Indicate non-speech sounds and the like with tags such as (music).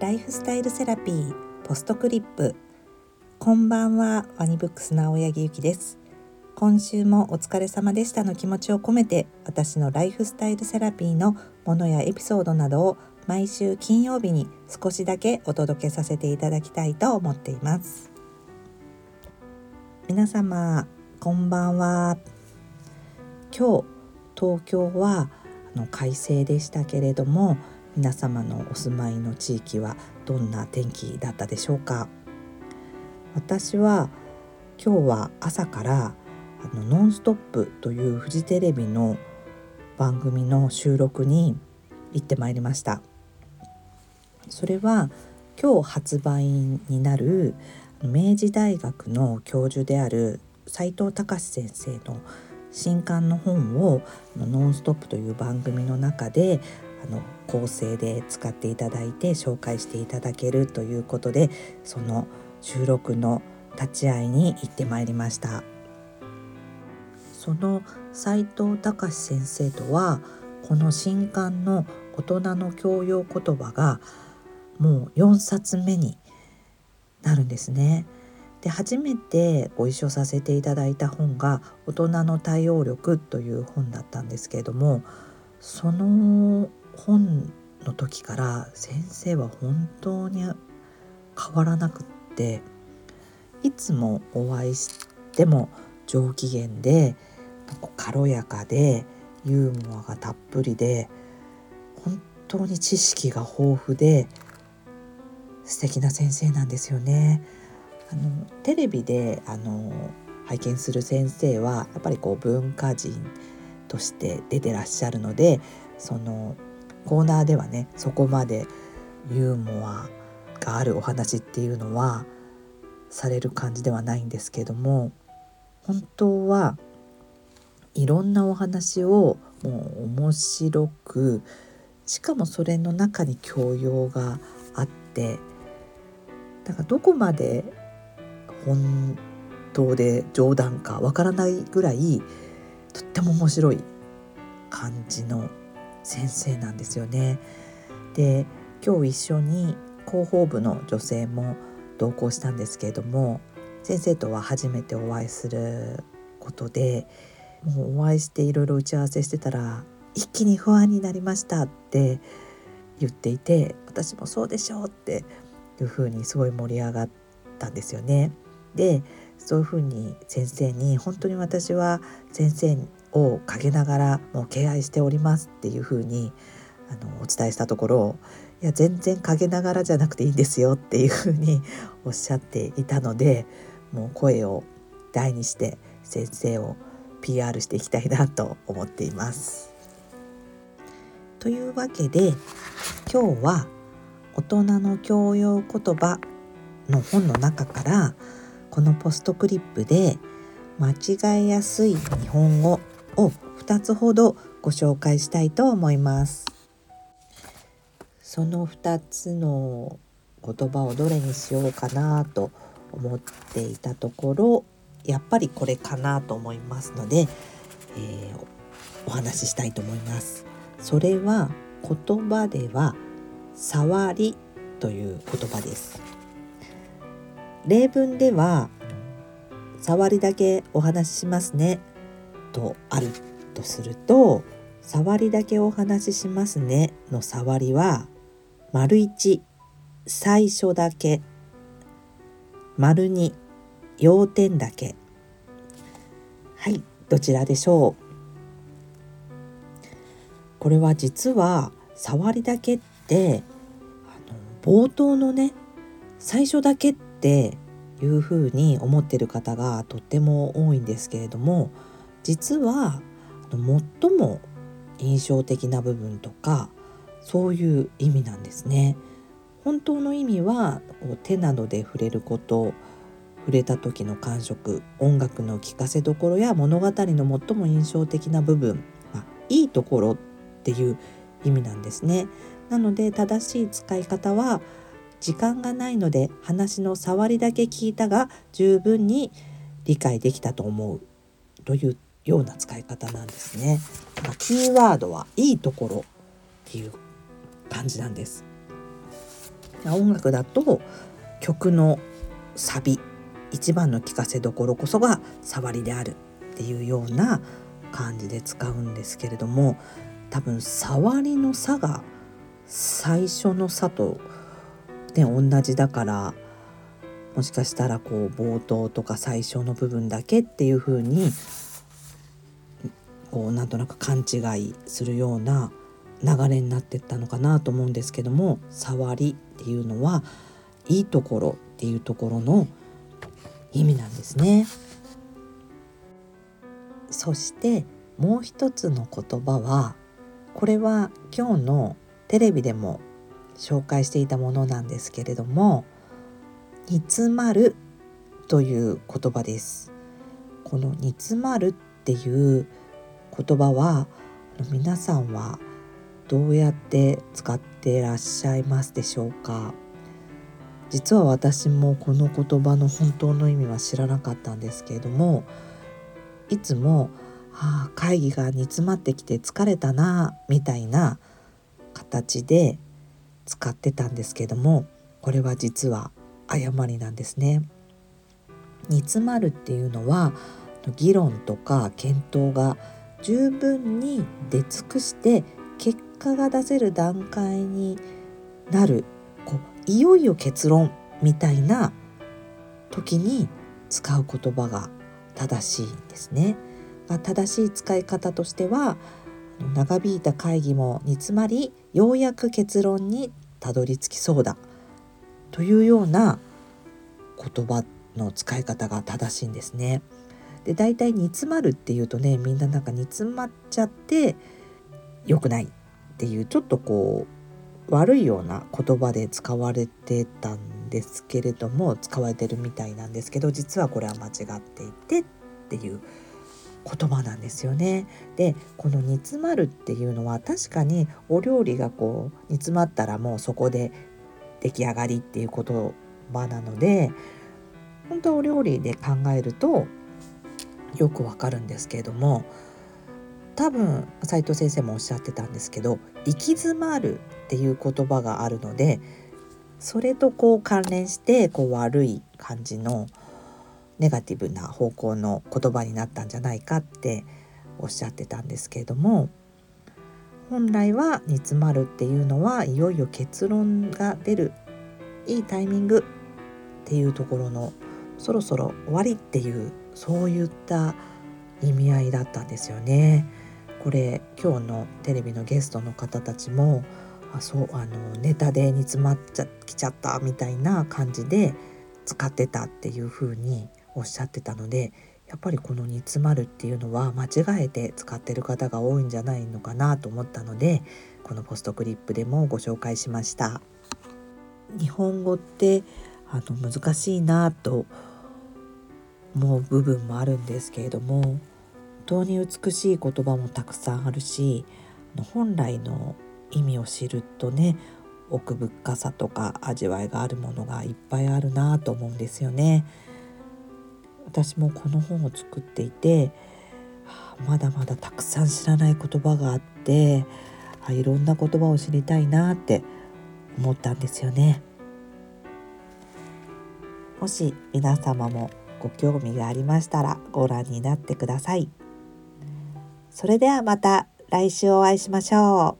ライフスタイルセラピーポストクリップ。こんばんはワニブックスの青柳ゆきです。今週もお疲れ様でしたの気持ちを込めて私のライフスタイルセラピーのものやエピソードなどを毎週金曜日に少しだけお届けさせていただきたいと思っています。皆様こんばんは。今日東京はあの快晴でしたけれども皆様のお住まいの地域はどんな天気だったでしょうか？私は今日は朝からあのノンストップというフジテレビの番組の収録に行ってまいりましたそれは今日発売になる明治大学の教授である斉藤隆先生の新刊の本を「ノンストップ!」という番組の中であの構成で使っていただいて紹介していただけるということでその収録の立ち会いに行ってまいりましたその斉藤隆先生とはこの新刊の大人の教養言葉がもう4冊目になるんですね。で初めてご一緒させていただいた本が「大人の対応力」という本だったんですけれどもその本の時から先生は本当に変わらなくっていつもお会いしても上機嫌で軽やかでユーモアがたっぷりで本当に知識が豊富で素敵な先生なんですよね。あのテレビであの拝見する先生はやっぱりこう文化人として出てらっしゃるのでそのコーナーではねそこまでユーモアがあるお話っていうのはされる感じではないんですけども本当はいろんなお話をもう面白くしかもそれの中に教養があってだからどこまで本当で冗談かわからないぐらいとっても面白い感じの先生なんですよね。で今日一緒に広報部の女性も同行したんですけれども先生とは初めてお会いすることでもうお会いしていろいろ打ち合わせしてたら一気に不安になりましたって言っていて私もそうでしょうっていうふうにすごい盛り上がったんですよね。でそういうふうに先生に本当に私は先生を陰ながらもう敬愛しておりますっていうふうにあのお伝えしたところいや全然陰ながらじゃなくていいんですよっていうふうに (laughs) おっしゃっていたのでもう声を大にして先生を PR していきたいなと思っています。というわけで今日は大人の教養言葉の本の中からこのポストクリップで間違えやすい日本語を2つほどご紹介したいと思います。その2つの言葉をどれにしようかなと思っていたところやっぱりこれかなと思いますので、えー、お話ししたいと思います。それは言葉では「触り」という言葉です。例文では「触りだけお話ししますね」とあるとすると「触りだけお話ししますね」の触りは「丸一。最初だけ」丸二。要点だけ。はいどちらでしょう？これは実は触りだけってあの冒頭のね最初だけっていうふうに思ってる方がとっても多いんですけれども実は最も印象的な部分とかそういう意味なんですね。本当の意味は手などで触れること触れた時の感触音楽の聴かせどころや物語の最も印象的な部分、まあ、いいところっていう意味なんですね。なので正しい使い方は時間がないので話の触りだけ聞いたが十分に理解できたと思うというような使い方なんですね。まあ、キーワードはいいところっていう感じなんです。音楽だと曲のサビ一番の聴かせどころこそが触りであるっていうような感じで使うんですけれども多分触りの差が最初の差と、ね、同じだからもしかしたらこう冒頭とか最初の部分だけっていう風にこうなんとなく勘違いするような流れになってったのかなと思うんですけども「触り」っていうのはいいところっていうところの意味なんですね。そしてもう一つの言葉はこれは今日のテレビでも紹介していたものなんですけれども「煮詰まる」という言葉です。この「煮詰まる」っていう言葉は皆さんはどうやって使っていらっしゃいますでしょうか？実は私もこの言葉の本当の意味は知らなかったんですけれどもいつも「ああ会議が煮詰まってきて疲れたな」みたいな形で使ってたんですけどもこれは実は誤りなんですね。煮詰まるっていうのは議論とか検討が十分に出尽くして結果が出せる段階になるこういよいよ結論みたいな時に使う言葉が正しいんですね。正しい使い方としては長引いた会議も煮詰まりようやく結論にたどり着きそうだというような言葉の使い方が正しいんですね。で大体煮詰まるっていうとねみんななんか煮詰まっちゃって良くないっていうちょっとこう悪いような言葉で使われてたんですけれども使われてるみたいなんですけど実はこれは間違っていてっていう言葉なんですよね。でこの煮詰まるっていうのは確かにお料理がこう煮詰まったらもうそこで出来上がりっていう言葉なので本当はお料理で考えるとよくわかるんですけれども多分斉藤先生もおっしゃってたんですけど「行き詰まる」っていう言葉があるのでそれとこう関連してこう悪い感じのネガティブな方向の言葉になったんじゃないかっておっしゃってたんですけれども本来は煮詰まるっていうのはいよいよ結論が出るいいタイミングっていうところのそろそろ終わりっていうそういった意味合いだったんですよね。これ今日のテレビのゲストの方たちもあそうあのネタで煮詰まっちゃきちゃったみたいな感じで使ってたっていう風におっしゃってたのでやっぱりこの煮詰まるっていうのは間違えて使ってる方が多いんじゃないのかなと思ったのでこのポストクリップでもご紹介しました。日本語ってあの難しいなと思う部分もあるんですけれども本当に美しい言葉もたくさんあるし本来の意味を知るとね奥深さとか味わいがあるものがいっぱいあるなと思うんですよね。私もこの本を作っていてまだまだたくさん知らない言葉があっていろんな言葉を知りたいなって思ったんですよね。もし皆様もご興味がありましたらご覧になってください。それではまた来週お会いしましょう。